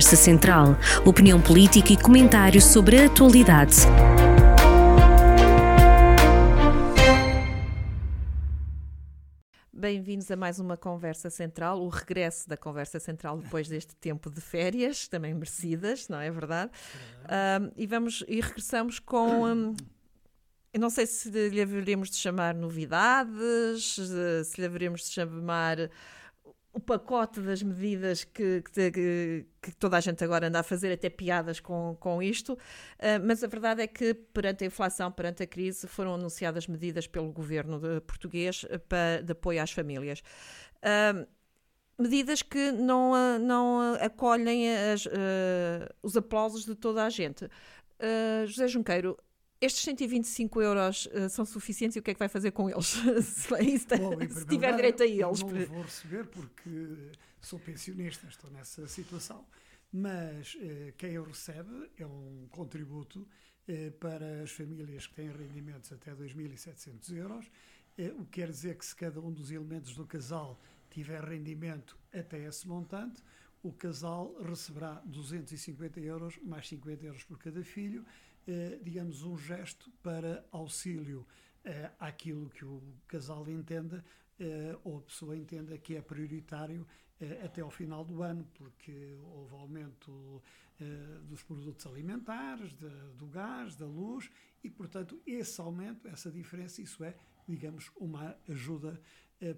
Conversa Central. Opinião política e comentários sobre a atualidade. Bem-vindos a mais uma Conversa Central, o regresso da Conversa Central depois deste tempo de férias, também merecidas, não é verdade? Um, e vamos e regressamos com. Um, eu não sei se lhe haveremos de chamar novidades, se lhe haveremos de chamar o pacote das medidas que, que, que, toda a gente agora anda a fazer, até piadas com, com isto, uh, mas a verdade é que perante a inflação, perante a crise, foram anunciadas medidas pelo governo de, português uh, para, de apoio às famílias. Uh, medidas que não, não acolhem as, os aplausos de toda a gente. José Junqueiro, estes 125 euros uh, são suficientes e o que é que vai fazer com eles? se, Bom, se tiver direito a eles. não vou receber porque sou pensionista, estou nessa situação. Mas uh, quem o recebe é um contributo uh, para as famílias que têm rendimentos até 2.700 euros, o que quer dizer que se cada um dos elementos do casal tiver rendimento até esse montante, o casal receberá 250 euros mais 50 euros por cada filho digamos, um gesto para auxílio eh, àquilo que o casal entenda eh, ou a pessoa entenda que é prioritário até ao final do ano, porque houve aumento dos produtos alimentares, do gás, da luz, e, portanto, esse aumento, essa diferença, isso é, digamos, uma ajuda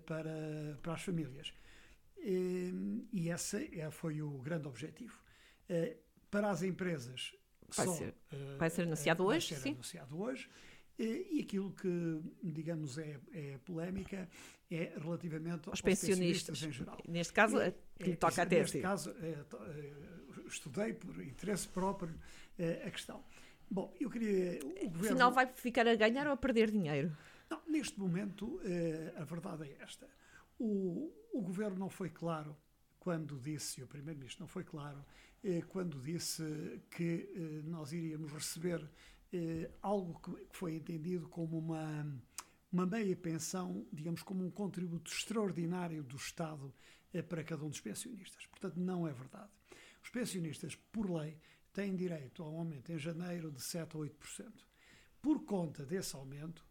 para, para as famílias. E esse é, foi o grande objetivo. Para as empresas, Vai, ser, uh, vai ser anunciado uh, hoje, ser sim. anunciado hoje. E, aquilo que, digamos, é, é polémica é relativamente aos, aos pensionistas, pensionistas, em geral. Neste caso, é, que lhe toca até Neste caso, estudei por interesse próprio a questão. Bom, eu queria. O governo... Afinal, vai ficar a ganhar ou a perder dinheiro? Não, neste momento, a verdade é esta. O, o governo não foi claro quando disse, o Primeiro-Ministro não foi claro, eh, quando disse que eh, nós iríamos receber eh, algo que foi entendido como uma, uma meia pensão, digamos, como um contributo extraordinário do Estado para cada um dos pensionistas. Portanto, não é verdade. Os pensionistas, por lei, têm direito a um aumento em janeiro de 7 a 8%. Por conta desse aumento,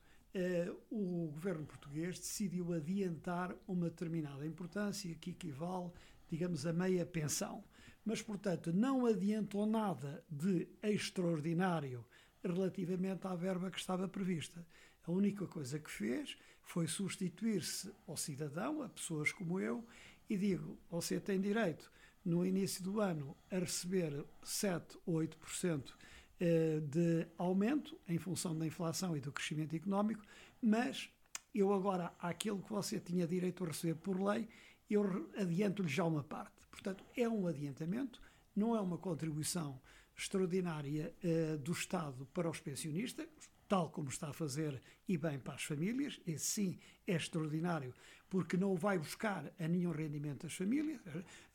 o governo português decidiu adiantar uma determinada importância que equivale, digamos, a meia pensão mas, portanto, não adiantou nada de extraordinário relativamente à verba que estava prevista. A única coisa que fez foi substituir-se ao cidadão, a pessoas como eu, e digo: você tem direito, no início do ano, a receber 7 ou 8% eh, de aumento em função da inflação e do crescimento económico, mas eu agora, aquilo que você tinha direito a receber por lei, eu adianto-lhe já uma parte. Portanto, é um adiantamento, não é uma contribuição extraordinária uh, do Estado para os pensionistas, tal como está a fazer e bem para as famílias. Esse sim é extraordinário, porque não vai buscar a nenhum rendimento das famílias.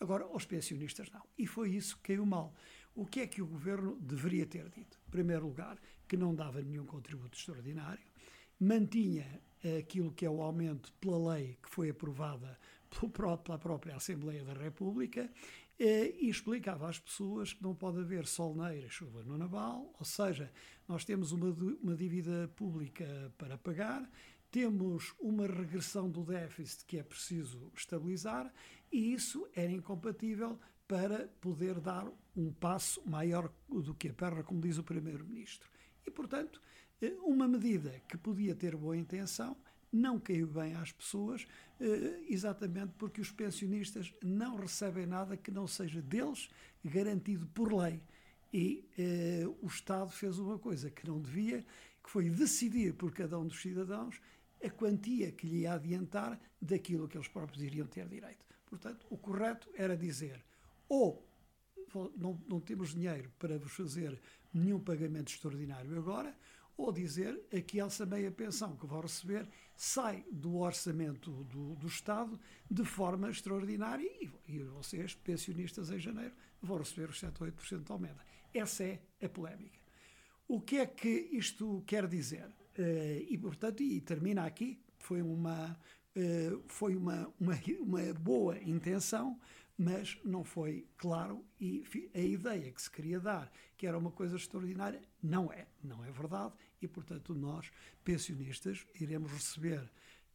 Agora, aos pensionistas não. E foi isso que caiu mal. O que é que o governo deveria ter dito? Em primeiro lugar, que não dava nenhum contributo extraordinário, mantinha aquilo que é o aumento pela lei que foi aprovada pela própria Assembleia da República eh, e explicava às pessoas que não pode haver solneira e chuva no naval, ou seja, nós temos uma, uma dívida pública para pagar, temos uma regressão do déficit que é preciso estabilizar e isso era incompatível para poder dar um passo maior do que a perna, como diz o Primeiro-Ministro. E, portanto, eh, uma medida que podia ter boa intenção não caiu bem às pessoas, eh, exatamente porque os pensionistas não recebem nada que não seja deles garantido por lei. E eh, o Estado fez uma coisa que não devia, que foi decidir por cada um dos cidadãos a quantia que lhe ia adiantar daquilo que eles próprios iriam ter direito. Portanto, o correto era dizer ou não, não temos dinheiro para vos fazer nenhum pagamento extraordinário agora, ou dizer que essa meia pensão que vão receber sai do orçamento do, do Estado de forma extraordinária e, e, vocês, pensionistas em janeiro, vão receber os 7 ou 8% de aumenta. Essa é a polémica. O que é que isto quer dizer? Uh, e, portanto, e termina aqui, foi uma, uh, foi uma, uma, uma boa intenção, mas não foi claro e a ideia que se queria dar, que era uma coisa extraordinária, não é, não é verdade e, portanto, nós, pensionistas, iremos receber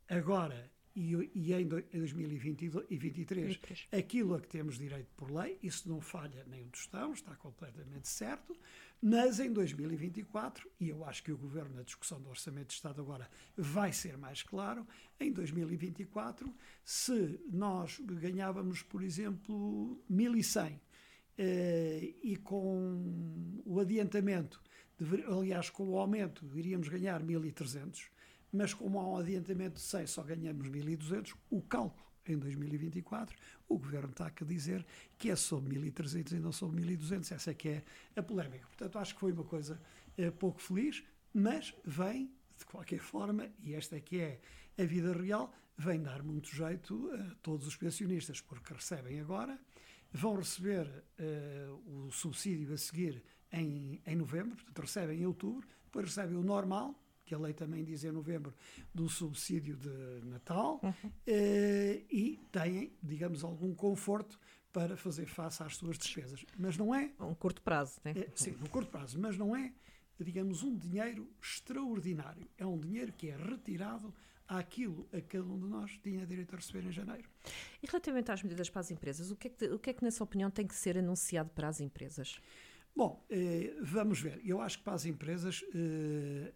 agora e, e em 2023 aquilo a que temos direito por lei, isso não falha nem um tostão, está completamente certo, mas em 2024, e eu acho que o Governo, na discussão do Orçamento de Estado agora, vai ser mais claro, em 2024, se nós ganhávamos, por exemplo, 1.100 eh, e com o adiantamento, de, aliás, com o aumento, iríamos ganhar 1.300, mas como há um adiantamento de 100, só ganhamos 1.200, o cálculo em 2024, o Governo está a dizer que é sobre 1.300 e não sobre 1.200. Essa é que é a polémica. Portanto, acho que foi uma coisa é, pouco feliz, mas vem, de qualquer forma, e esta é que é a vida real, vem dar muito jeito a todos os pensionistas, porque recebem agora, vão receber uh, o subsídio a seguir em, em novembro, portanto, recebem em outubro, depois recebem o normal, que a lei também diz em novembro, do subsídio de Natal, uhum. eh, e têm, digamos, algum conforto para fazer face às suas despesas. Mas não é. Um curto prazo, né? É, sim, no curto prazo, mas não é, digamos, um dinheiro extraordinário. É um dinheiro que é retirado àquilo a cada um de nós tinha direito a receber em janeiro. E relativamente às medidas para as empresas, o que é que, o que, é que na sua opinião, tem que ser anunciado para as empresas? Bom, eh, vamos ver. Eu acho que para as empresas eh,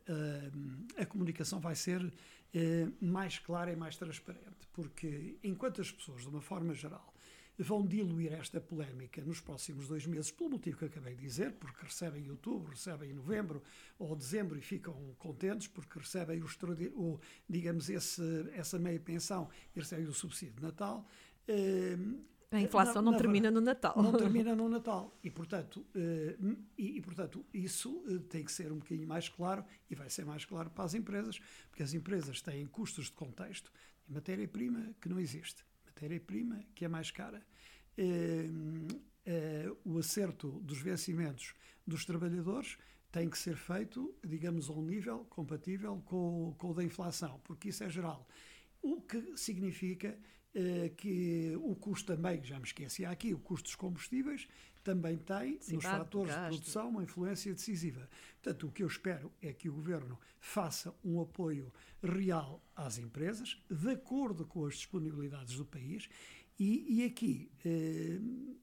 a, a, comunicação vai ser eh, mais clara e mais transparente, porque enquanto as pessoas, de uma forma geral, vão diluir esta polémica nos próximos dois meses, pelo motivo que acabei de dizer, porque recebem em outubro, recebem em novembro ou dezembro e ficam contentes porque recebem o, o digamos, esse, essa meia pensão e recebem o subsídio de Natal. Eh, a inflação não, não termina no Natal. Não termina no Natal. E, portanto, uh, e, e, portanto isso uh, tem que ser um bocadinho mais claro e vai ser mais claro para as empresas, porque as empresas têm custos de contexto e matéria-prima que não existe. Matéria-prima que é mais cara. Uh, o acerto dos vencimentos dos trabalhadores tem que ser feito, digamos, a um nível compatível com, com o da inflação, porque isso é geral. O que significa eh, que o custo também, já me esqueci aqui, o custo dos combustíveis também tem Sim, nos fatores de produção uma influência decisiva. Portanto, o que eu espero é que o Governo faça um apoio real às empresas, de acordo com as disponibilidades do país, e, e aqui eh,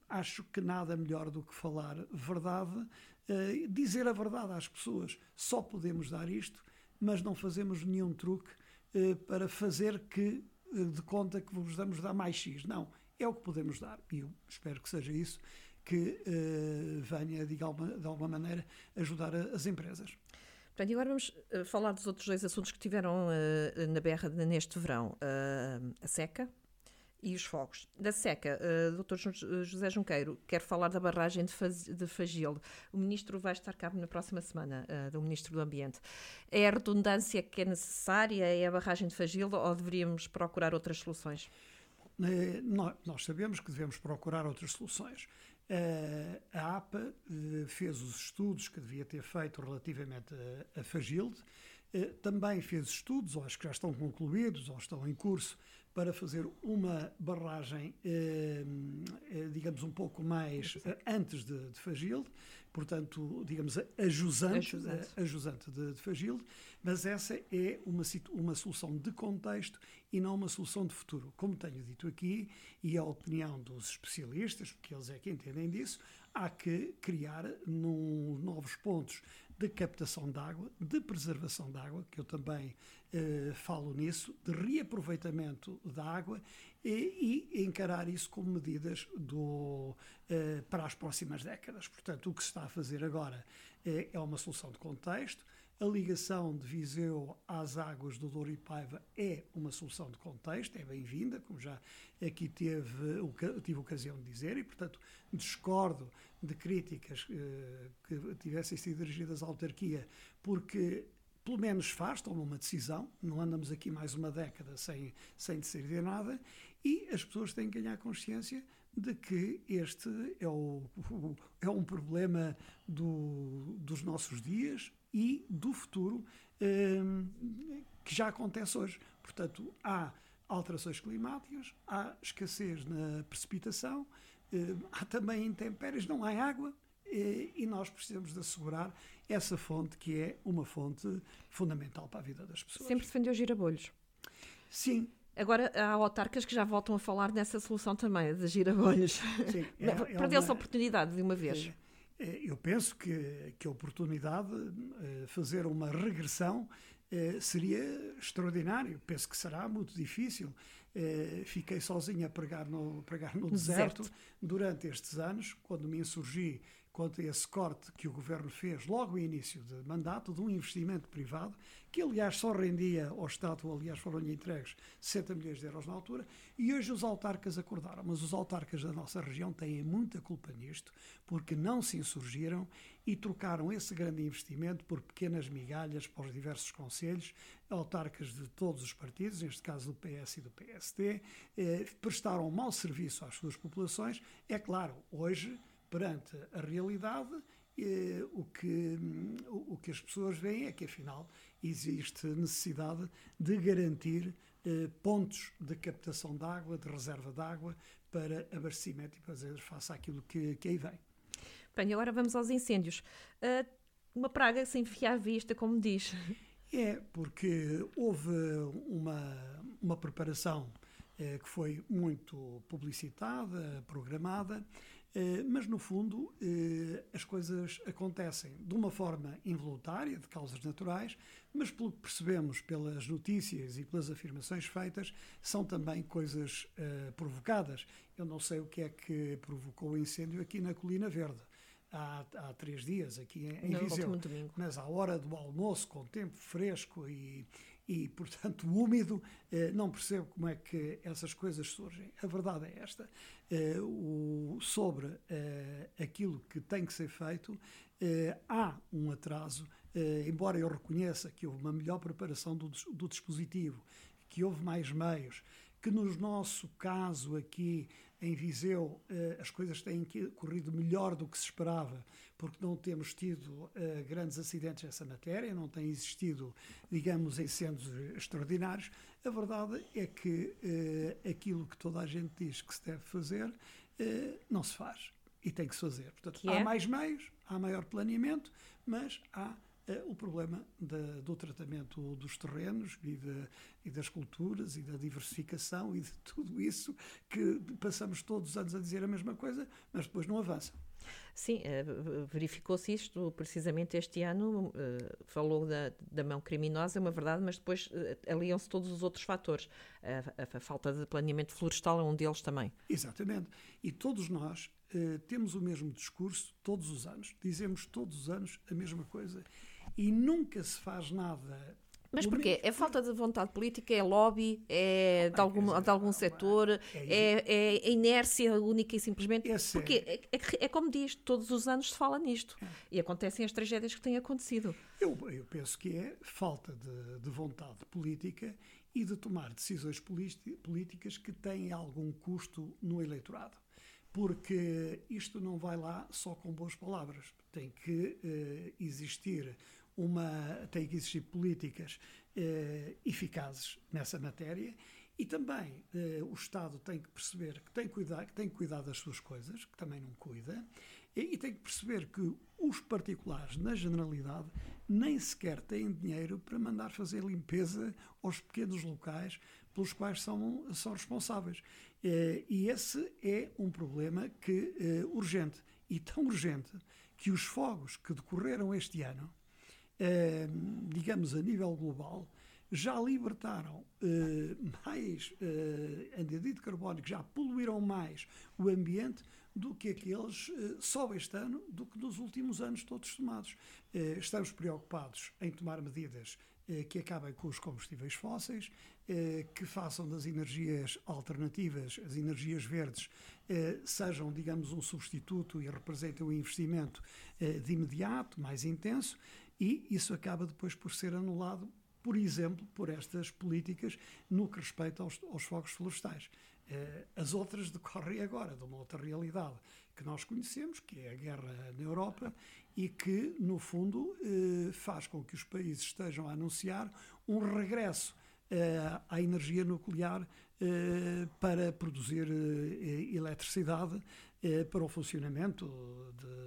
acho que nada melhor do que falar verdade, eh, dizer a verdade às pessoas. Só podemos dar isto, mas não fazemos nenhum truque eh, para fazer que de conta que vos damos dar mais X. Não, é o que podemos dar. E eu espero que seja isso que uh, venha, de alguma, de alguma maneira, ajudar a, as empresas. Portanto, e agora vamos uh, falar dos outros dois assuntos que tiveram uh, na berra neste verão. a seca e os fogos. Da seca, uh, Dr. José Junqueiro quer falar da barragem de, Faz, de Fagil. O ministro vai estar cá na próxima semana, uh, do Ministro do Ambiente. É a redundância que é necessária? É a barragem de Fagil ou deveríamos procurar outras soluções? Eh, nós sabemos que devemos procurar outras soluções. A APA fez os estudos que devia ter feito relativamente a, a Fagilde, também fez estudos, ou acho que já estão concluídos, ou estão em curso, para fazer uma barragem, eh, eh, digamos, um pouco mais eh, antes de, de Fagilde, portanto, digamos, a jusante, a jusante de, de Fagilde, mas essa é uma, uma solução de contexto e não uma solução de futuro. Como tenho dito aqui, e a opinião dos especialistas, porque eles é que entendem disso, há que criar num, novos pontos de captação de água, de preservação de água, que eu também eh, falo nisso, de reaproveitamento da água e, e encarar isso como medidas do, eh, para as próximas décadas. Portanto, o que se está a fazer agora eh, é uma solução de contexto. A ligação de Viseu às águas do Douro e Paiva é uma solução de contexto, é bem-vinda, como já aqui teve, tive ocasião de dizer, e, portanto, discordo de críticas eh, que tivessem sido dirigidas à autarquia, porque pelo menos faz, toma uma decisão, não andamos aqui mais uma década sem, sem decidir nada, e as pessoas têm que ganhar consciência de que este é, o, é um problema do, dos nossos dias e do futuro eh, que já acontece hoje. Portanto, há alterações climáticas, há escassez na precipitação, há também intempéries, não há água eh, e nós precisamos de assegurar essa fonte que é uma fonte fundamental para a vida das pessoas. Sempre defendeu girabolhos. Sim. Agora há autarcas que já voltam a falar nessa solução também, de girabolhos. Sim, é, é Perdeu-se a oportunidade de uma vez. É, eu penso que, que a oportunidade de fazer uma regressão seria extraordinário. Penso que será muito difícil. Fiquei sozinho a pregar no, pregar no deserto. deserto durante estes anos, quando me insurgi contra esse corte que o governo fez logo no início de mandato de um investimento privado, que aliás só rendia ao Estado, aliás foram-lhe entregues 60 milhões de euros na altura, e hoje os autarcas acordaram. Mas os autarcas da nossa região têm muita culpa nisto, porque não se insurgiram e trocaram esse grande investimento por pequenas migalhas para os diversos conselhos, autarcas de todos os partidos, neste caso do PS e do PST, eh, prestaram mau serviço às suas populações. É claro, hoje perante a realidade, eh, o, que, o, o, que as pessoas veem é que, afinal, existe necessidade de garantir eh, pontos de captação de água, de reserva de água, para abastecimento e fazer face àquilo que, que aí vem. Bem, agora vamos aos incêndios. Uh, uma praga sem fiar vista, como diz. É, porque houve uma, uma preparação eh, que foi muito publicitada, programada, mas, no fundo, eh, as coisas acontecem de uma forma involuntária, de causas naturais, mas, pelo que percebemos pelas notícias e pelas afirmações feitas, são também coisas uh, provocadas. Eu não sei o que é que provocou o incêndio aqui na Colina Verde. Há, há três dias, aqui em, em Viseu. Mas à hora do almoço, com tempo fresco e, e, portanto, úmido, eh, não percebo como é que essas coisas surgem. A verdade é esta. Eh, sobre eh, aquilo que tem que ser feito, há um atraso, embora eu reconheça que houve uma melhor preparação do, do dispositivo, que houve mais meios, que no nosso caso aqui em Viseu as coisas têm corrido melhor do que se esperava porque não temos tido uh, grandes acidentes nessa matéria, não tem existido, digamos, incêndios extraordinários. A verdade é que uh, aquilo que toda a gente diz que se deve fazer não se faz e tem que se fazer. Portanto, há é? mais meios, há maior planeamento, mas há o problema do tratamento dos terrenos e, de, e, das culturas e da diversificação e de tudo isso que passamos todos os anos a dizer a mesma coisa, mas depois não avança. Sim, eh, verificou-se isto precisamente este ano. Eh, falou da, da mão criminosa, é uma verdade, mas depois eh, aliam-se todos os outros fatores. A, a, a, falta de planeamento florestal é um deles também. Exatamente. E todos nós temos o mesmo discurso todos os anos. Dizemos todos os anos a mesma coisa. E nunca se faz nada mas porquê? É falta de vontade política? É lobby? É de algum, de algum setor? É, é, é inércia única e simplesmente? Porque é, é, é, como diz, todos os anos se fala nisto. E acontecem as tragédias que têm acontecido. Eu, eu penso que é falta de, de vontade política e de tomar decisões políticas que têm algum custo no eleitorado. Porque isto não vai lá só com boas palavras. Tem que uh, existir uma, tem que existir políticas eh, eficazes nessa matéria e também eh, o Estado tem que perceber que tem, cuidar, que tem que cuidar das suas coisas, que também não cuida, e, e tem que perceber que os particulares, na generalidade, nem sequer têm dinheiro para mandar fazer limpeza aos pequenos locais pelos quais são, são responsáveis. Eh, e esse é um problema que eh, urgente, e tão urgente que os fogos que decorreram este ano, eh, digamos, a nível global, já libertaram eh, mais eh, anidride carbónico, já poluíram mais o ambiente do que aqueles eh, só este ano, do que nos últimos anos todos tomados. Eh, estamos preocupados em tomar medidas que acabem com os combustíveis fósseis, eh, que façam das energias alternativas, as energias verdes, sejam, digamos, um substituto e representem um investimento de imediato, mais intenso, e isso acaba depois por ser anulado, por exemplo, por estas políticas no que respeita aos, aos fogos florestais. Eh, as outras decorrem agora de uma outra realidade que nós conhecemos, que é a guerra na Europa e que, no fundo, eh, faz com que os países estejam a anunciar um regresso à energia nuclear para produzir eletricidade para o funcionamento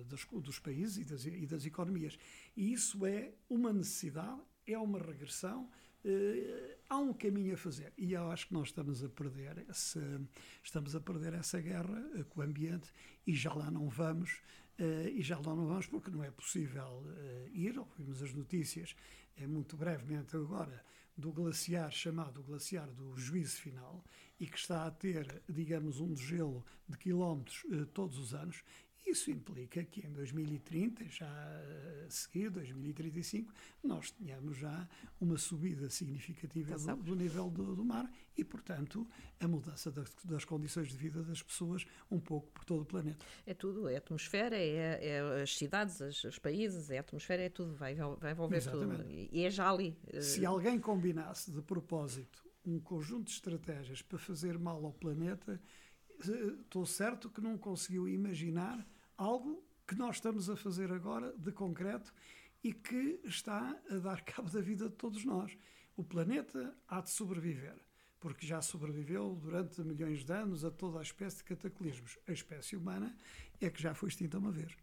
dos, países e das economias. E isso é uma necessidade, é uma regressão Uh, há um caminho a fazer e eu acho que nós estamos a perder esse, estamos a perder essa guerra uh, com o ambiente e já lá não vamos uh, e já lá não vamos porque não é possível ir. Ouvimos as notícias é muito brevemente agora do glaciar chamado glaciar do juízo final e que está a ter digamos um degelo de quilómetros todos os anos isso implica que em 2030, já a seguir, 2035, nós tenhamos já uma subida significativa do, do, nível do, do, mar e, portanto, a mudança das, das, condições de vida das pessoas um pouco por todo o planeta. É tudo, é a atmosfera, é, é as cidades, as, os países, é a atmosfera, é tudo, vai, vai envolver Exatamente. tudo. E é já ali. Eh, Se alguém combinasse de propósito um conjunto de estratégias para fazer mal ao planeta, eh, estou certo que não conseguiu imaginar algo que nós estamos a fazer agora de concreto e que está a dar cabo da vida de todos nós. O planeta há de sobreviver, porque já sobreviveu durante milhões de anos a toda a espécie de cataclismos. A espécie humana é que já foi extinta uma vez.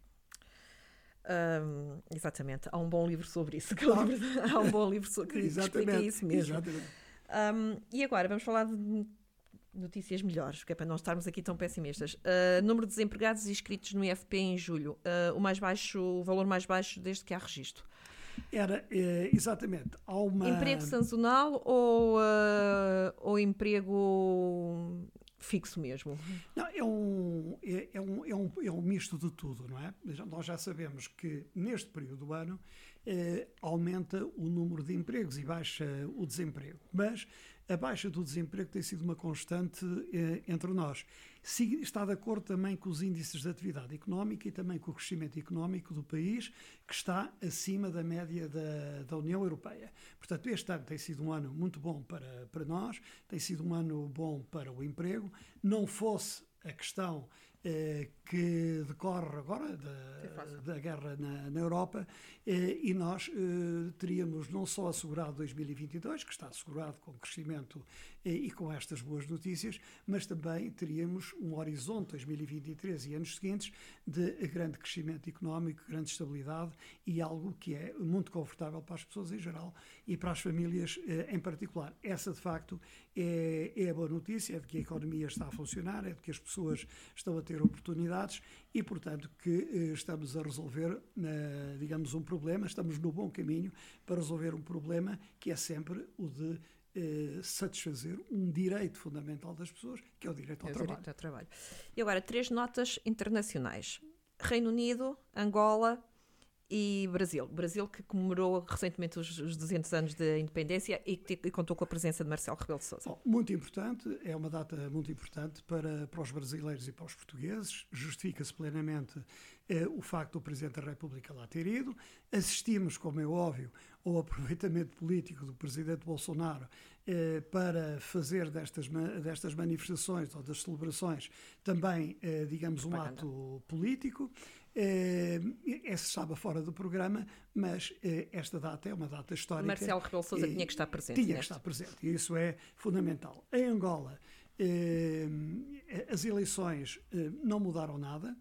Exatamente, há um bom livro sobre isso. Que há um bom livro que explica isso mesmo. E agora vamos falar de notícias melhores, que é para não estarmos aqui tão pessimistas. Uh, número de desempregados inscritos no IFP em julho, uh, o mais baixo, o valor mais baixo desde que há registro. Era, eh, exatamente, há uma... Emprego sazonal ou, uh, ou emprego fixo mesmo? Não, é um, é, é, um, é, um, é um misto de tudo, não é? Nós já sabemos que neste período do ano eh, aumenta o número de empregos e baixa o desemprego. Mas a baixa do desemprego tem sido uma constante eh, entre nós. Está de acordo também com os índices de atividade económica e também com o crescimento económico do país, que está acima da média da, da União Europeia. Portanto, este ano tem sido um ano muito bom para, para nós, tem sido um ano bom para o emprego. Não fosse a questão que decorre agora da, da guerra na, na Europa eh, e nós eh, teríamos não só assegurado 2022, que está assegurado com crescimento e com estas boas notícias, mas também teríamos um horizonte 2023 e anos seguintes de grande crescimento económico, grande estabilidade e algo que é muito confortável para as pessoas em geral e para as famílias em particular. Essa, de facto, é, é a boa notícia, é de que a economia está a funcionar, é de que as pessoas estão a ter oportunidades e, portanto, que eh, estamos a resolver, eh, digamos, um problema, estamos no bom caminho para resolver um problema que é sempre o de eh, satisfazer um direito fundamental das pessoas, que é o direito ao, é trabalho. direito ao trabalho. E agora, três notas internacionais. Reino Unido, Angola e Brasil. Brasil que comemorou recentemente os, os 200 anos da independência e que contou com a presença de Marcelo Rebelo de Sousa. muito importante, é uma data muito importante para, para os brasileiros e para os portugueses. Justifica-se plenamente eh, o facto do Presidente da República lá ter ido. Assistimos, como é óbvio, ao aproveitamento político do Presidente Bolsonaro eh, para fazer destas, destas manifestações ou das celebrações também, eh, digamos, um ato político. É, esse estava fora do programa, mas é, esta data é uma data histórica. Marcelo Rebelo Sousa tinha que estar presente. Tinha neste. que estar presente, e isso é fundamental. Em Angola, as eleições não mudaram nada.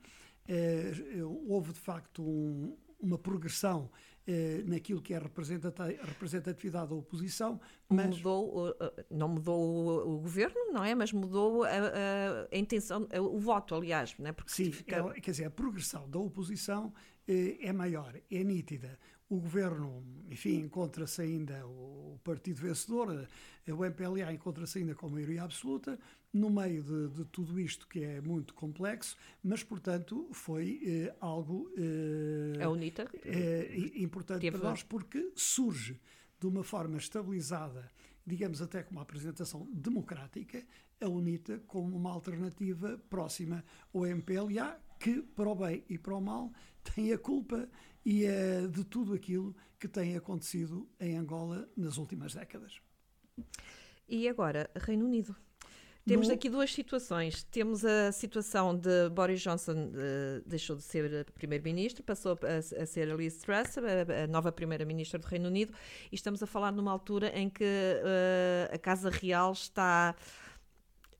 houve, de facto, um, uma progressão eh, naquilo que é a representatividade da oposição. Mas... Mudou, não mudou o governo, não é? Mas mudou a, a, a intenção, o voto, aliás. Não é? Porque Sim, fica... é, quer dizer, a progressão da oposição eh, é maior, é nítida. O governo, enfim, encontra-se ainda, o partido vencedor, o MPLA encontra-se ainda com maioria absoluta, no meio de, de, tudo isto que é muito complexo, mas, portanto, foi eh, algo eh, a UNITA, eh, importante para nós, porque surge de uma forma estabilizada, digamos até com uma apresentação democrática, a UNITA como uma alternativa próxima ao MPLA, que, para o bem e para o mal, tem a culpa e é de tudo aquilo que tem acontecido em Angola nas últimas décadas. E agora, Reino Unido. Temos aqui duas situações. Temos a situação de Boris Johnson uh, deixou de ser primeiro-ministro, passou a, a, ser Liz Truss, a, a nova primeira-ministra do Reino Unido, e estamos a falar numa altura em que uh, a Casa Real está,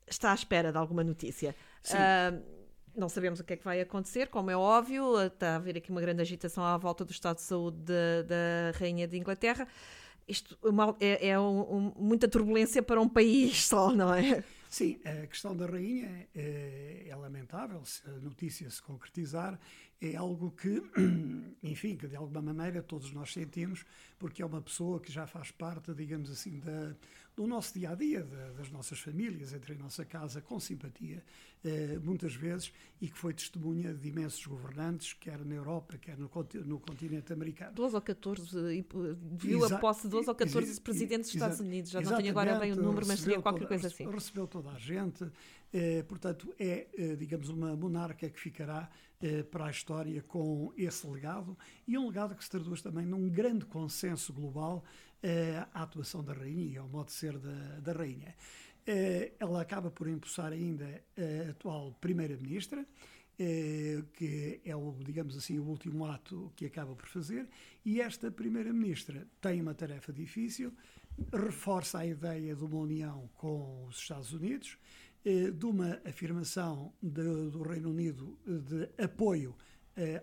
está à espera de alguma notícia. Uh, não sabemos o que é que vai acontecer, como é óbvio, está a haver aqui uma grande agitação à volta do estado de saúde de, da Rainha de Inglaterra. Isto é, é um, um, muita turbulência para um país só, não é? Sim, a questão da rainha é, é, lamentável, se a notícia se concretizar, é algo que, enfim, que de alguma maneira todos nós sentimos, porque é uma pessoa que já faz parte, digamos assim, da, do nosso dia a dia, das nossas famílias, entre a nossa casa, com simpatia, eh, muitas vezes, e que foi testemunha de imensos governantes, quer na Europa, quer no, no continente americano. 12 ou 14, viu a posse de 12 ou 14 presidentes dos Estados Unidos, já não tenho agora bem o número, mas seria qualquer toda, coisa assim. Recebeu toda a gente, eh, portanto, é, eh, digamos, uma monarca que ficará eh, para a história com esse legado e um legado que se traduz também num grande consenso global à atuação da rainha e ao modo de ser da, da rainha. Ela acaba por impulsar ainda a atual primeira-ministra, que é o, digamos assim, o último ato que acaba por fazer, e esta primeira-ministra tem uma tarefa difícil, reforça a ideia de uma união com os Estados Unidos, de uma afirmação do Reino Unido de apoio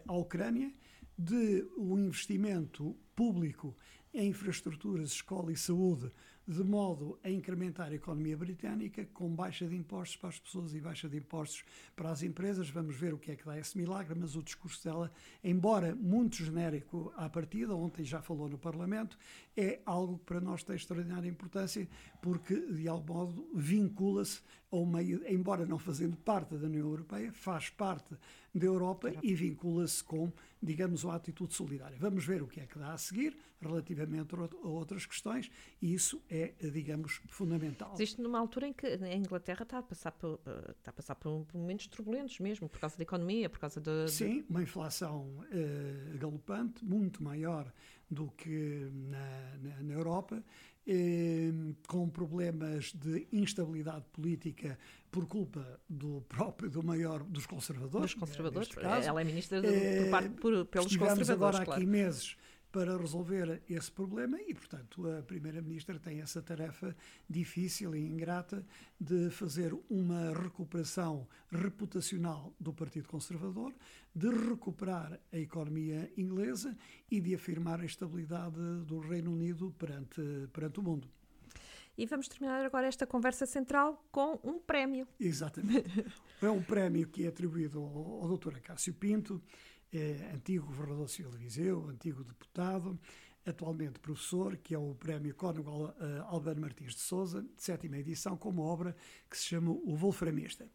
à Ucrânia, de um investimento público em infraestruturas, escola e saúde, de modo a incrementar a economia britânica, com baixa de impostos para as pessoas e baixa de impostos para as empresas. Vamos ver o que é que dá esse milagre, mas o discurso dela, embora muito genérico à partida, ontem já falou no Parlamento, é algo que para nós tem extraordinária importância, porque de algum modo vincula-se ao meio, embora não fazendo parte da União Europeia, faz parte da Europa e vincula-se com, digamos, uma atitude solidária. Vamos ver o que é que dá a seguir relativamente a outras questões e isso é, digamos, fundamental. Existe numa altura em que a Inglaterra está a passar por, está a passar por momentos turbulentos mesmo, por causa da economia, por causa de... Sim, uma inflação uh, galopante, muito maior do que na, na, na Europa, eh, com problemas de instabilidade política por culpa do próprio, do maior dos conservadores. Dos conservadores, ela é ministra de, por parte, por, pelos conservadores. agora claro. aqui meses para resolver esse problema e, portanto, a Primeira-Ministra tem essa tarefa difícil e ingrata de fazer uma recuperação reputacional do Partido Conservador, de recuperar a economia inglesa e de afirmar a estabilidade do Reino Unido perante, perante o mundo. E vamos terminar agora esta conversa central com um prémio. Exatamente. É um prémio que é atribuído ao, ao Dr. Acácio Pinto, é, antigo governador civil de Viseu, antigo deputado, atualmente professor, que é o Prémio Cónigo uh, Albano Martins de Souza, de sétima edição, com uma obra que se chama O Wolframista.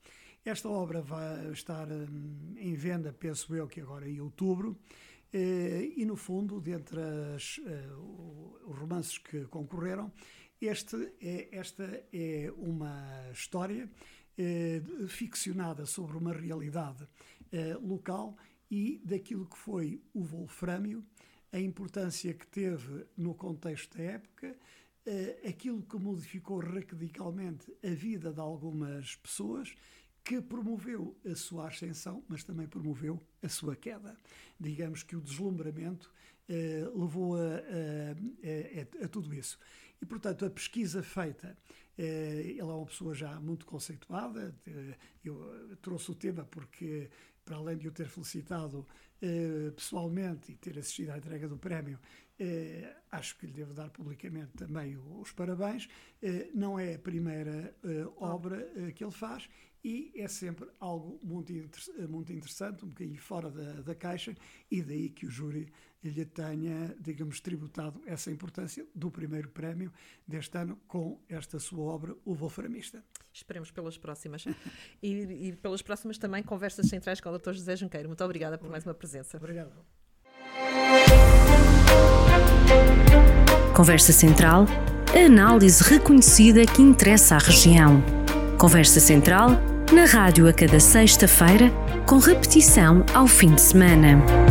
Esta obra vai estar um, em venda, penso eu, que agora em outubro, uh, e no fundo, dentre as, os romances que concorreram, este é, esta é uma história ficcionada sobre uma realidade local e daquilo que foi o wolframio, a importância que teve no contexto da época, uh, aquilo que modificou radicalmente a vida de algumas pessoas, que promoveu a sua ascensão, mas também promoveu a sua queda. Digamos que o deslumbramento uh, levou a, a, a, a, tudo isso. E, portanto, a pesquisa feita, uh, ela é uma pessoa já muito conceituada, eu trouxe o tema porque para além de o ter felicitado eh, pessoalmente e ter assistido à entrega do prémio, eh, acho que lhe devo dar publicamente também os parabéns. Eh, não é a primeira eh, obra eh, que ele faz e é sempre algo muito, inter muito interessante, um bocadinho fora da, da caixa, e daí que o júri lhe tenha, digamos, tributado essa importância do primeiro prémio deste ano com esta sua obra, O Wolframista. Esperemos pelas próximas. e, e, pelas próximas também conversas centrais com o Dr. José Junqueiro. Muito obrigada por mais uma presença. Obrigado. Conversa Central, a análise reconhecida que interessa à região. Conversa Central, na rádio a cada sexta-feira, com repetição ao fim de semana.